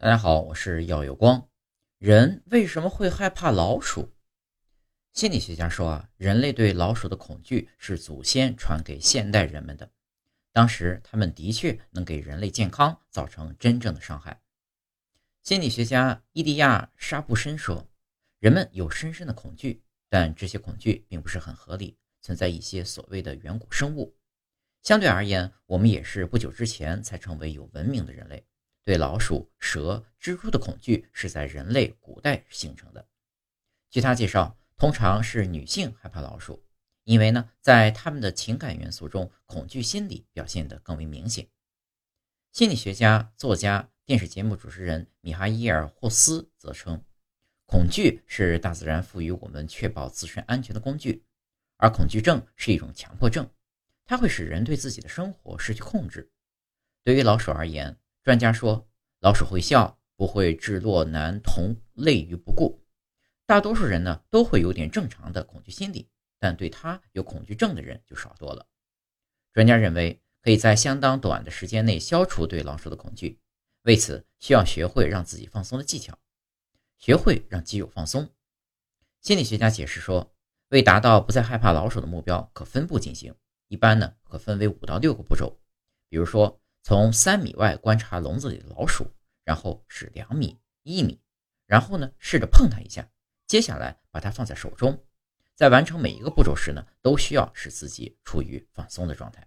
大家好，我是耀有光。人为什么会害怕老鼠？心理学家说啊，人类对老鼠的恐惧是祖先传给现代人们的。当时他们的确能给人类健康造成真正的伤害。心理学家伊迪亚·沙布申说，人们有深深的恐惧，但这些恐惧并不是很合理，存在一些所谓的远古生物。相对而言，我们也是不久之前才成为有文明的人类。对老鼠、蛇、蜘蛛的恐惧是在人类古代形成的。据他介绍，通常是女性害怕老鼠，因为呢，在他们的情感元素中，恐惧心理表现得更为明显。心理学家、作家、电视节目主持人米哈伊尔·霍斯则称，恐惧是大自然赋予我们确保自身安全的工具，而恐惧症是一种强迫症，它会使人对自己的生活失去控制。对于老鼠而言，专家说，老鼠会笑，不会置若男童累于不顾。大多数人呢都会有点正常的恐惧心理，但对他有恐惧症的人就少多了。专家认为，可以在相当短的时间内消除对老鼠的恐惧，为此需要学会让自己放松的技巧，学会让肌肉放松。心理学家解释说，为达到不再害怕老鼠的目标，可分步进行，一般呢可分为五到六个步骤，比如说。从三米外观察笼子里的老鼠，然后是两米、一米，然后呢试着碰它一下，接下来把它放在手中。在完成每一个步骤时呢，都需要使自己处于放松的状态。